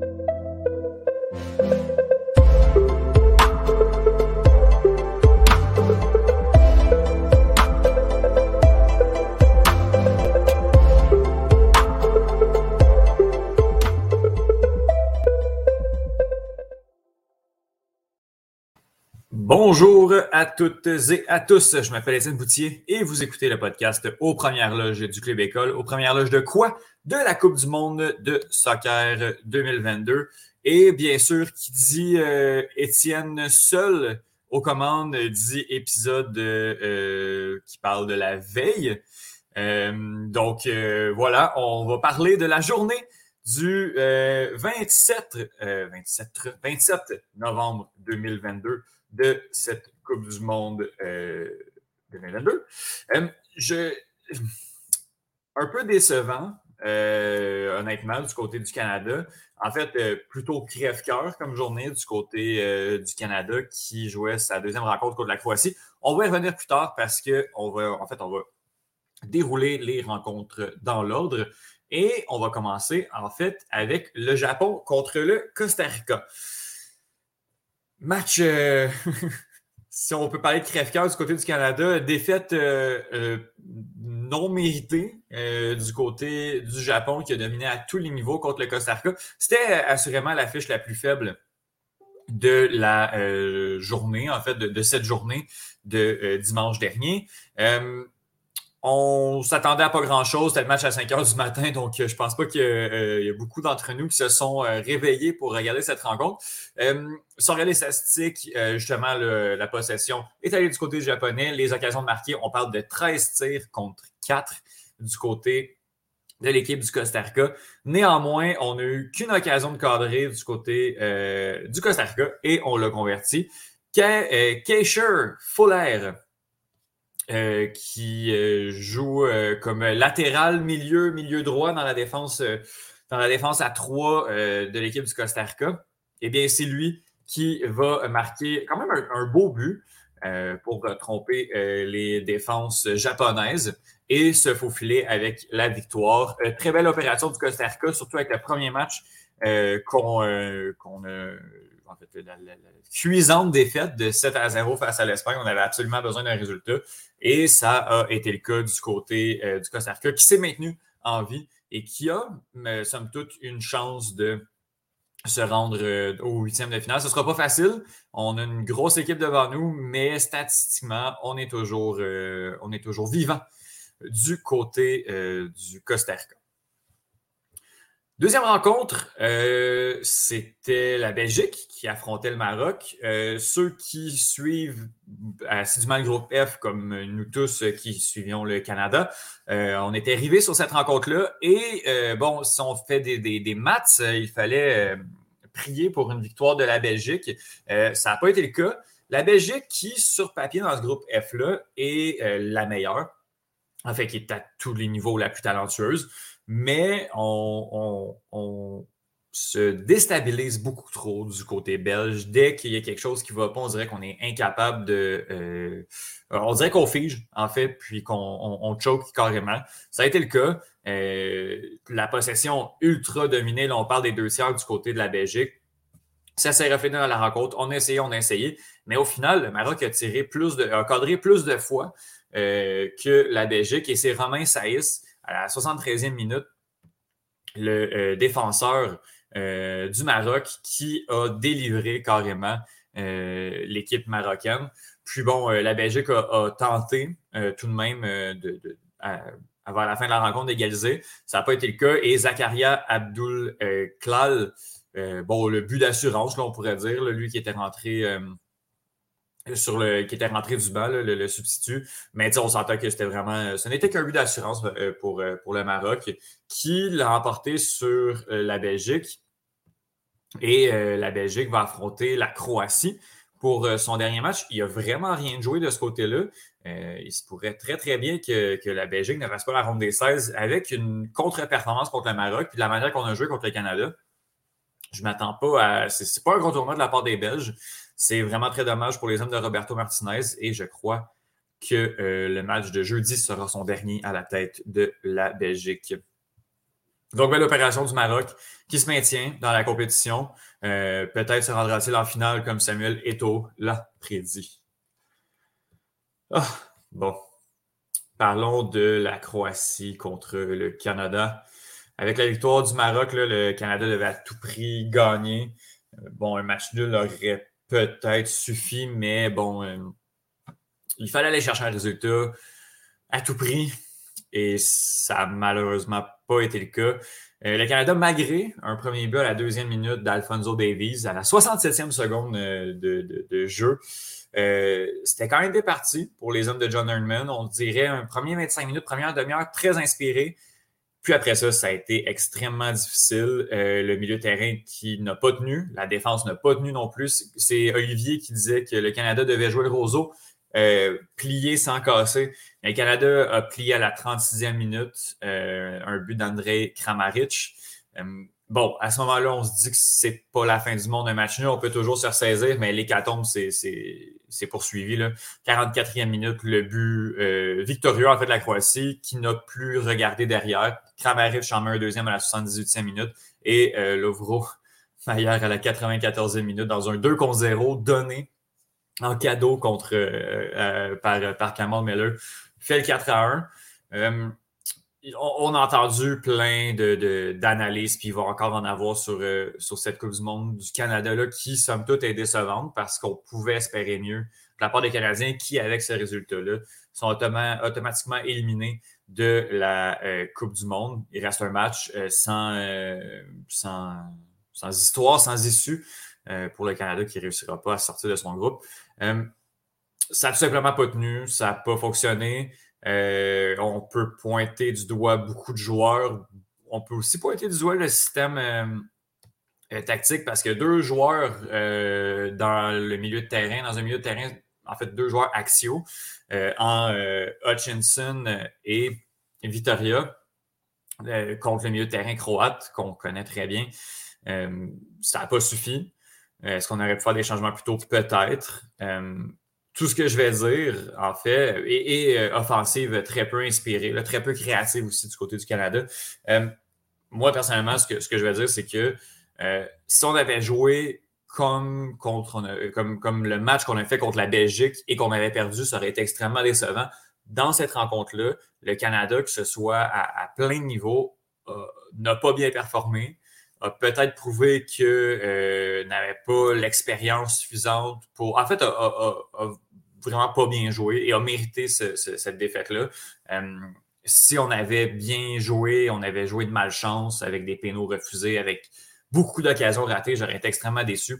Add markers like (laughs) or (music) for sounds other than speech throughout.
Thank (laughs) you. Bonjour à toutes et à tous. Je m'appelle Étienne Boutier et vous écoutez le podcast aux premières loges du Club École. Aux premières loges de quoi? De la Coupe du Monde de soccer 2022. Et bien sûr, qui dit euh, Étienne seul aux commandes dit épisode euh, qui parle de la veille. Euh, donc voilà, on va parler de la journée du 27, 27, 27 novembre 2022 de cette Coupe du Monde 2022. Euh, je, un peu décevant, euh, honnêtement, du côté du Canada. En fait, euh, plutôt crève-cœur comme journée du côté du Canada qui jouait sa deuxième rencontre contre la Croatie. On va y revenir plus tard parce que on va, en fait, on va dérouler les rencontres dans l'ordre. Et on va commencer, en fait, avec le Japon contre le Costa Rica. Match, euh, (laughs) si on peut parler de crève-cœur du côté du Canada, défaite euh, euh, non méritée du côté du Japon qui a dominé à tous les niveaux contre le Costa Rica. C'était assurément l'affiche la plus faible de la journée, en fait, de cette journée de dimanche dernier. On s'attendait à pas grand-chose. C'était le match à 5 heures du matin, donc euh, je pense pas qu'il y, a beaucoup d'entre nous qui se sont euh, réveillés pour regarder cette rencontre. Euh, sans regarder les statistiques, justement, la possession est allée du côté japonais. Les occasions de marquer, on parle de 13 tirs contre 4 du côté de l'équipe du Costa Rica. Néanmoins, on n'a eu qu'une occasion de cadrer du côté du Costa Rica et on l'a converti. Keisher Fuller euh, qui euh, joue euh, comme latéral milieu, milieu droit dans la défense, dans la défense à trois de l'équipe du Costa Rica, eh bien, c'est lui qui va marquer quand même un, beau but pour tromper les défenses japonaises et se faufiler avec la victoire. très belle opération du Costa Rica, surtout avec le premier match qu'on a en fait, la, cuisante défaite de 7 à 0 face à l'Espagne. On avait absolument besoin d'un résultat. Et ça a été le cas du côté euh, du Costa Rica, qui s'est maintenu en vie et qui a, somme toute, une chance de se rendre euh, au huitième de finale. Ce ne sera pas facile. On a une grosse équipe devant nous, mais statistiquement, on est toujours, euh, on est toujours vivant du côté du Costa Rica. Deuxième rencontre, euh, c'était la Belgique qui affrontait le Maroc. Euh, ceux qui suivent assidûment le groupe F, comme nous tous qui suivions le Canada, euh, on était arrivés sur cette rencontre-là. Et bon, si on fait des, des, maths, il fallait prier pour une victoire de la Belgique. ça n'a pas été le cas. La Belgique, qui sur papier dans ce groupe F-là, est la meilleure, en fait, qui est à tous les niveaux la plus talentueuse mais on, se déstabilise beaucoup trop du côté belge. Dès qu'il y a quelque chose qui ne va pas, on dirait qu'on est incapable de. Euh, on dirait qu'on fige, en fait, puis qu'on choke carrément. Ça a été le cas. Euh, la possession ultra dominée, là, on parle des deux tiers du côté de la Belgique. Ça s'est reflété dans la rencontre. On a essayé, on a essayé. Mais au final, le Maroc a tiré plus de, a cadré plus de fois euh, que la Belgique et c'est Romain Saïs à la 73e minute, le euh, défenseur euh, du Maroc qui a délivré carrément euh, l'équipe marocaine. Puis bon, la Belgique a, tenté tout de même de, avant la fin de la rencontre d'égaliser. Ça n'a pas été le cas. Et Zakaria Abdul Klal, bon, le but d'assurance, on pourrait dire, lui qui était rentré sur le qui était rentré du banc, le, substitut. Mais on sentait que c'était vraiment. Ce n'était qu'un but d'assurance euh, pour, euh, pour le Maroc, qui l'a remporté sur euh, la Belgique. Et la Belgique va affronter la Croatie pour son dernier match. Il n'y a vraiment rien joué de ce côté-là. il se pourrait très, très bien que, que, la Belgique ne fasse pas la ronde des 16 avec une contre-performance contre le Maroc, puis de la manière qu'on a joué contre le Canada. Je ne m'attends pas à. C'est pas un gros tournoi de la part des Belges. C'est vraiment très dommage pour les hommes de Roberto Martinez et je crois que euh, le match de jeudi sera son dernier à la tête de la Belgique. Donc, belle opération du Maroc qui se maintient dans la compétition. Euh, peut-être se rendra-t-il en finale comme Samuel Eto'o l'a prédit. Ah, bon. Parlons de la Croatie contre le Canada. Avec la victoire du Maroc, le Canada devait à tout prix gagner. Euh, bon, un match nul aurait peut-être suffi, mais bon, euh, il fallait aller chercher un résultat à tout prix. Et ça n'a malheureusement pas été le cas. Euh, le Canada, malgré un premier but à la deuxième minute d'Alfonso Davies, à la 67e seconde de, jeu, c'était quand même des parties pour les hommes de John Herdman. On dirait un premier 25 minutes, première demi-heure très inspiré. Puis après ça, ça a été extrêmement difficile. Euh, le milieu de terrain qui n'a pas tenu, la défense n'a pas tenu non plus. C'est Olivier qui disait que le Canada devait jouer le roseau, euh, plier sans casser. Le Canada a plié à la 36e minute, euh, un but d'André Kramaric. Bon, à ce moment-là, on se dit que c'est pas la fin du monde un match nul. On peut toujours se ressaisir, mais l'hécatombe, c'est poursuivi. Là. 44e minute, le but euh, victorieux en fait de la Croatie, qui n'a plus regardé derrière. Kramaric en met un deuxième à la 78e minute et euh, Lovro Maillard à la 94e minute dans un 2 contre 0 donné en cadeau contre euh, euh, par, par Kamal Miller fait le 4 à 1 on, a entendu plein d'analyses, de, puis il va encore en avoir sur, euh, sur cette Coupe du Monde du Canada, là, qui, somme toute, est décevante parce qu'on pouvait espérer mieux de la part des Canadiens qui, avec ce résultat-là, sont automatiquement éliminés de la euh, Coupe du Monde. Il reste un match euh, sans, sans, sans, histoire, sans issue pour le Canada qui ne réussira pas à sortir de son groupe. ça n'a tout simplement pas tenu, ça n'a pas fonctionné. Euh, on peut pointer du doigt beaucoup de joueurs. On peut aussi pointer du doigt le système euh, euh, tactique parce que deux joueurs dans le milieu de terrain, dans un milieu de terrain, en fait, deux joueurs axiaux en Hutchinson et Vitoria contre le milieu de terrain croate qu'on connaît très bien. ça n'a pas suffi. Est-ce qu'on aurait pu faire des changements plus tôt? Peut-être tout ce que je vais dire, en fait, est, euh, offensive très peu inspirée, très peu créative aussi du côté du Canada. Euh, moi, personnellement, ce que, ce que je vais dire, c'est que euh, si on avait joué comme, contre, comme, comme le match qu'on a fait contre la Belgique et qu'on avait perdu, ça aurait été extrêmement décevant. Dans cette rencontre-là, le Canada, que ce soit à, plein de niveaux, n'a pas bien performé a peut-être prouvé que euh, n'avait pas l'expérience suffisante pour. En fait, a, vraiment pas bien joué et a mérité cette défaite-là. Euh, si on avait bien joué, on avait joué de malchance avec des pénaux refusés, avec beaucoup d'occasions ratées, j'aurais été extrêmement déçu.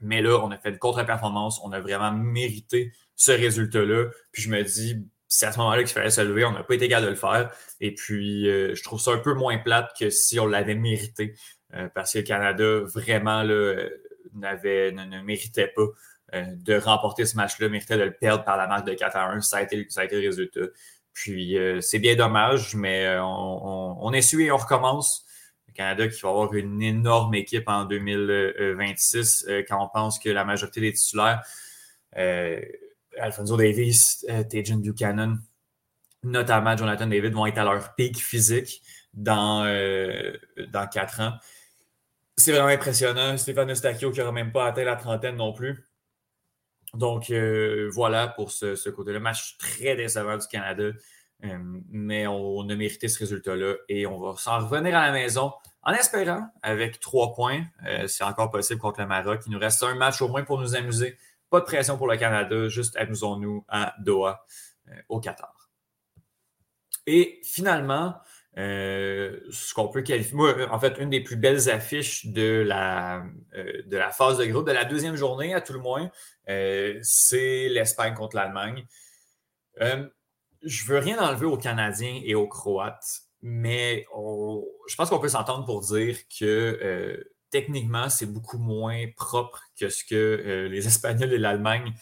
Mais là, on a fait une contre-performance, on a vraiment mérité ce résultat-là. Puis je me dis, c'est à ce moment-là qu'il fallait se lever. On n'a pas été capable de le faire. Et puis, euh, je trouve ça un peu moins plate que si on l'avait mérité. Euh, parce que le Canada, vraiment, là, n'avait, ne, méritait pas euh, de remporter ce match-là, méritait de le perdre par la marque de 4 à 1. Ça a été, ça a été le résultat. Puis, c'est bien dommage, mais on, on, essuie et on recommence. Le Canada qui va avoir une énorme équipe en 2026 quand on pense que la majorité des titulaires Alfonso Davis, euh, Tajan Buchanan, notamment Jonathan David, vont être à leur pic physique dans, euh, quatre ans. C'est vraiment impressionnant. Stéphane Eustachio qui n'aura même pas atteint la trentaine non plus. Donc euh, voilà pour ce, côté-là. Match très décevant du Canada. mais on, a mérité ce résultat-là et on va s'en revenir à la maison en espérant avec trois points. c'est encore possible contre le Maroc. Il nous reste un match au moins pour nous amuser pas de pression pour le Canada, juste amusons-nous à Doha, euh, au Qatar. Et finalement, euh, ce qu'on peut qualifier, moi, en fait, une des plus belles affiches de la, euh, de la phase de groupe, de la deuxième journée à tout le moins, c'est l'Espagne contre l'Allemagne. je veux rien enlever aux Canadiens et aux Croates, mais je pense qu'on peut s'entendre pour dire que techniquement, c'est beaucoup moins propre que ce que euh, les Espagnols et l'Allemagne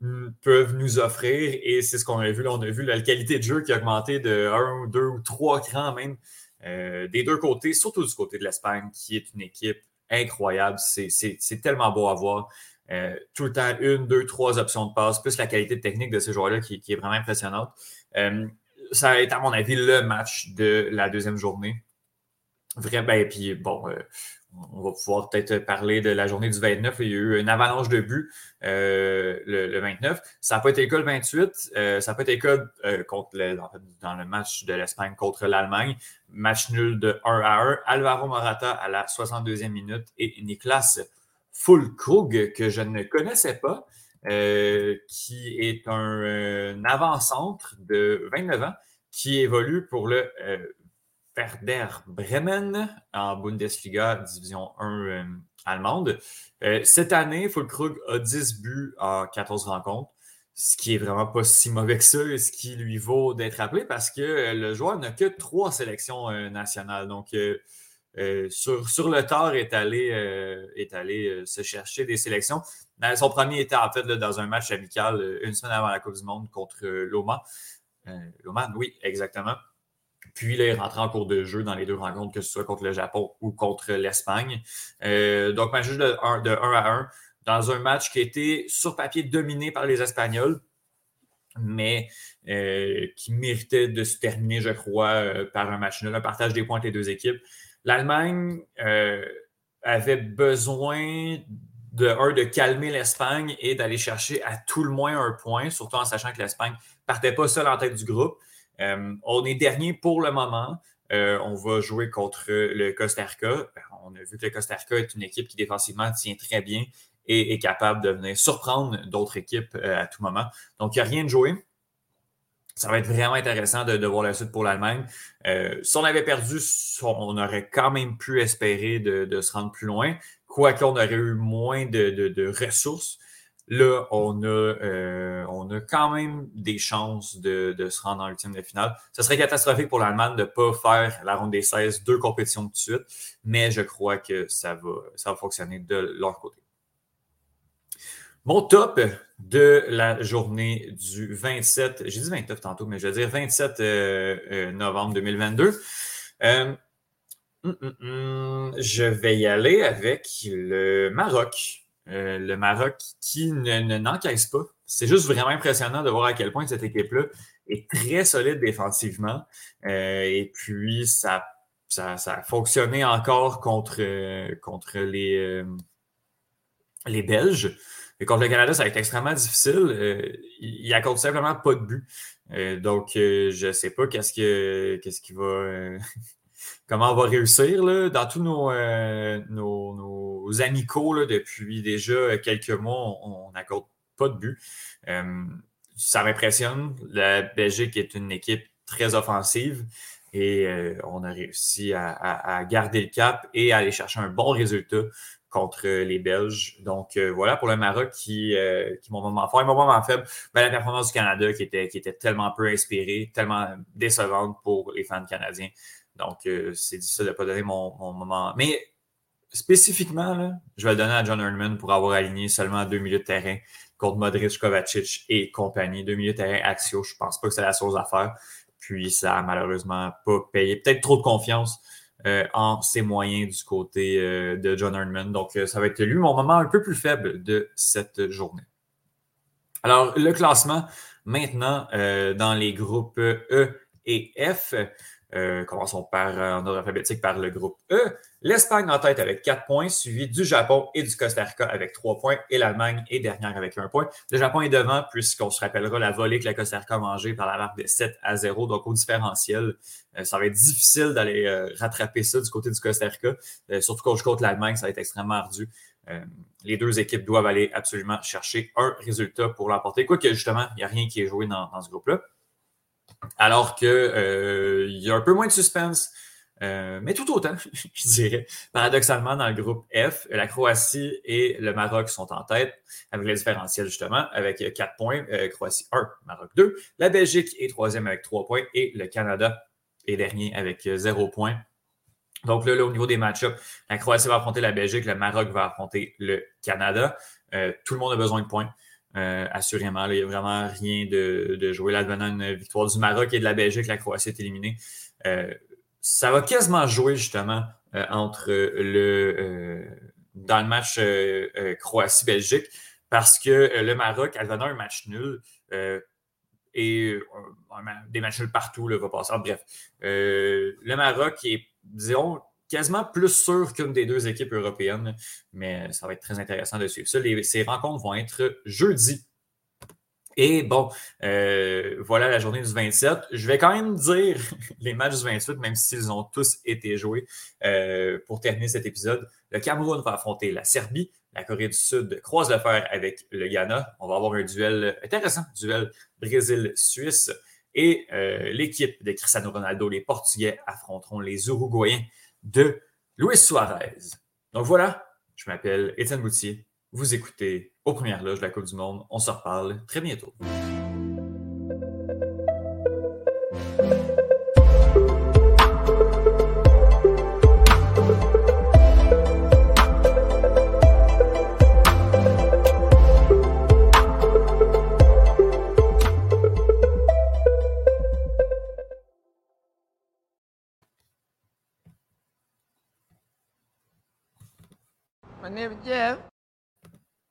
hmm, peuvent nous offrir. Et c'est ce qu'on a vu. Là, on a vu la qualité de jeu qui a augmenté de 1, 2 ou 3 crans même euh, des deux côtés, surtout du côté de l'Espagne, qui est une équipe incroyable. C'est tellement beau à voir. Euh, tout le temps, une, deux, trois options de passe, plus la qualité technique de ces joueurs-là qui, est vraiment impressionnante. ça a été, à mon avis, le match de la deuxième journée. Vraiment, ben, puis bon, on va pouvoir peut-être parler de la journée du 29. Il y a eu une avalanche de buts euh, le, 29. Ça n'a pas été le cas le 28. Euh, ça n'a pas été le cas euh, contre dans le match de l'Espagne contre l'Allemagne. Match nul de 1 à 1. Alvaro Morata à la 62e minute et Niklas Fulkrug, que je ne connaissais pas, qui est un, avant-centre de 29 ans qui évolue pour le Werder Bremen en Bundesliga, division 1 euh, allemande. Euh, cette année, Fulkrug a 10 buts en 14 rencontres, ce qui est vraiment pas si mauvais que ça, et ce qui lui vaut d'être appelé parce que euh, le joueur n'a que trois sélections nationales. Donc, sur, le tard, est allé, est allé se chercher des sélections. Son premier était en fait dans un match amical une semaine avant la Coupe du Monde contre Loma. Loma, oui, exactement. Puis là, il en cours de jeu dans les deux rencontres, que ce soit contre le Japon ou contre l'Espagne. Euh, donc, match de 1, de 1 à 1 dans un match qui été sur papier dominé par les Espagnols, mais euh, qui méritait de se terminer, je crois, euh, par un match nul, un partage des points entre les deux équipes. L'Allemagne avait besoin de, un, de calmer l'Espagne et d'aller chercher à tout le moins un point, surtout en sachant que l'Espagne partait pas seule en tête du groupe. Euh, on est dernier pour le moment. Euh, on va jouer contre le Costa Rica. On a vu que le Costa Rica est une équipe qui défensivement tient très bien et est capable de venir surprendre d'autres équipes euh, à tout moment. Donc, il n'y a rien de joué. Ça va être vraiment intéressant de, voir la suite pour l'Allemagne. si on avait perdu, on aurait quand même pu espérer de, se rendre plus loin, quoique on aurait eu moins de ressources. Là, on a, euh, on a quand même des chances de, se rendre en ultime de finale. Ce serait catastrophique pour l'Allemagne de ne pas faire la ronde des 16, deux compétitions de suite, mais je crois que ça va, ça va fonctionner de leur côté. Mon top de la journée du 27, j'ai dit 29 tantôt, mais je vais dire 27 euh, euh, novembre 2022. Hum, hum, hum, je vais y aller avec le Maroc. Euh, le Maroc qui ne, n'encaisse pas. C'est juste vraiment impressionnant de voir à quel point cette équipe-là est très solide défensivement. Euh, et puis, ça, ça, a fonctionné encore contre, euh, contre les, les Belges. Et contre le Canada, ça a été extrêmement difficile. il n'accorde simplement pas de but. donc, je ne sais pas qu'est-ce, que, qu'est-ce qui va comment on va réussir. Là. Dans tous nos, euh, nos, amicaux, depuis déjà quelques mois, on n'accorde pas de but. Euh, ça m'impressionne. La Belgique est une équipe très offensive et euh, on a réussi à, garder le cap et à aller chercher un bon résultat contre les Belges. Donc voilà pour le Maroc qui, qui mon moment fort et mon moment faible. Ben, la performance du Canada qui était, qui était tellement peu inspirée, tellement décevante pour les fans canadiens. Donc, euh, c'est difficile de ne pas donner mon, moment. Mais spécifiquement, je vais le donner à John Herdman pour avoir aligné seulement deux milieux de terrain contre Modric, Kovacic et compagnie. Deux milieux de terrain axio, je ne pense pas que c'est la chose à faire. Puis, ça n'a malheureusement pas payé. Peut-être trop de confiance euh, en ses moyens du côté euh, de John Herdman. Donc, ça va être lui mon moment un peu plus faible de cette journée. Alors, le classement, maintenant, dans les groupes E et F. Euh, commençons par, euh, en ordre alphabétique par le groupe E. L'Espagne en tête avec 4 points, suivi du Japon et du Costa Rica avec 3 points, et l'Allemagne est dernière avec 1 point. Le Japon est devant, puisqu'on se rappellera la volée que la Costa Rica a mangée par la marque de 7 à 0, donc au différentiel. Euh, ça va être difficile d'aller rattraper ça du côté du Costa Rica, surtout quand je compte l'Allemagne, ça va être extrêmement ardu. les deux équipes doivent aller absolument chercher un résultat pour l'emporter, quoique justement, il n'y a rien qui est joué dans ce groupe-là. Alors qu'il euh, y a un peu moins de suspense, euh, mais tout autant, (laughs) je dirais. Paradoxalement, dans le groupe F, la Croatie et le Maroc sont en tête, avec le différentiel justement, avec 4 points. Euh, Croatie 1, Maroc 2. La Belgique est troisième avec 3 points et le Canada est dernier avec 0 points. Donc là, au niveau des match-ups, la Croatie va affronter la Belgique, le Maroc va affronter le Canada. tout le monde a besoin de points. Euh, assurément, il n'y a vraiment rien de, de jouer. Là, devenant une victoire du Maroc et de la Belgique, la Croatie est éliminée. Euh, ça va quasiment jouer justement euh, entre le dans le match Croatie-Belgique parce que le Maroc, devenant un match nul et des matchs nuls partout, là, va passer. Bref, le Maroc est, disons, quasiment plus sûr qu'une des deux équipes européennes, mais ça va être très intéressant de suivre ça. ces rencontres vont être jeudi. Et bon, euh, voilà la journée du 27. Je vais quand même dire (laughs) les matchs du 28, même s'ils ont tous été joués euh, pour terminer cet épisode. Le Cameroun va affronter la Serbie. La Corée du Sud croise le fer avec le Ghana. On va avoir un duel intéressant, duel Brésil-Suisse. Et euh, l'équipe de Cristiano Ronaldo, les Portugais, affronteront les Uruguayens de Luis Suarez. Donc voilà, je m'appelle Étienne Boutier. Vous écoutez aux premières loges de la Coupe du Monde. On se reparle très bientôt.